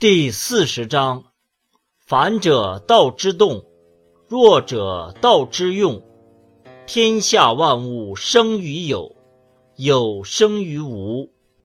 第四十章反者道之动弱者道之用。天下万物生于有有生于无。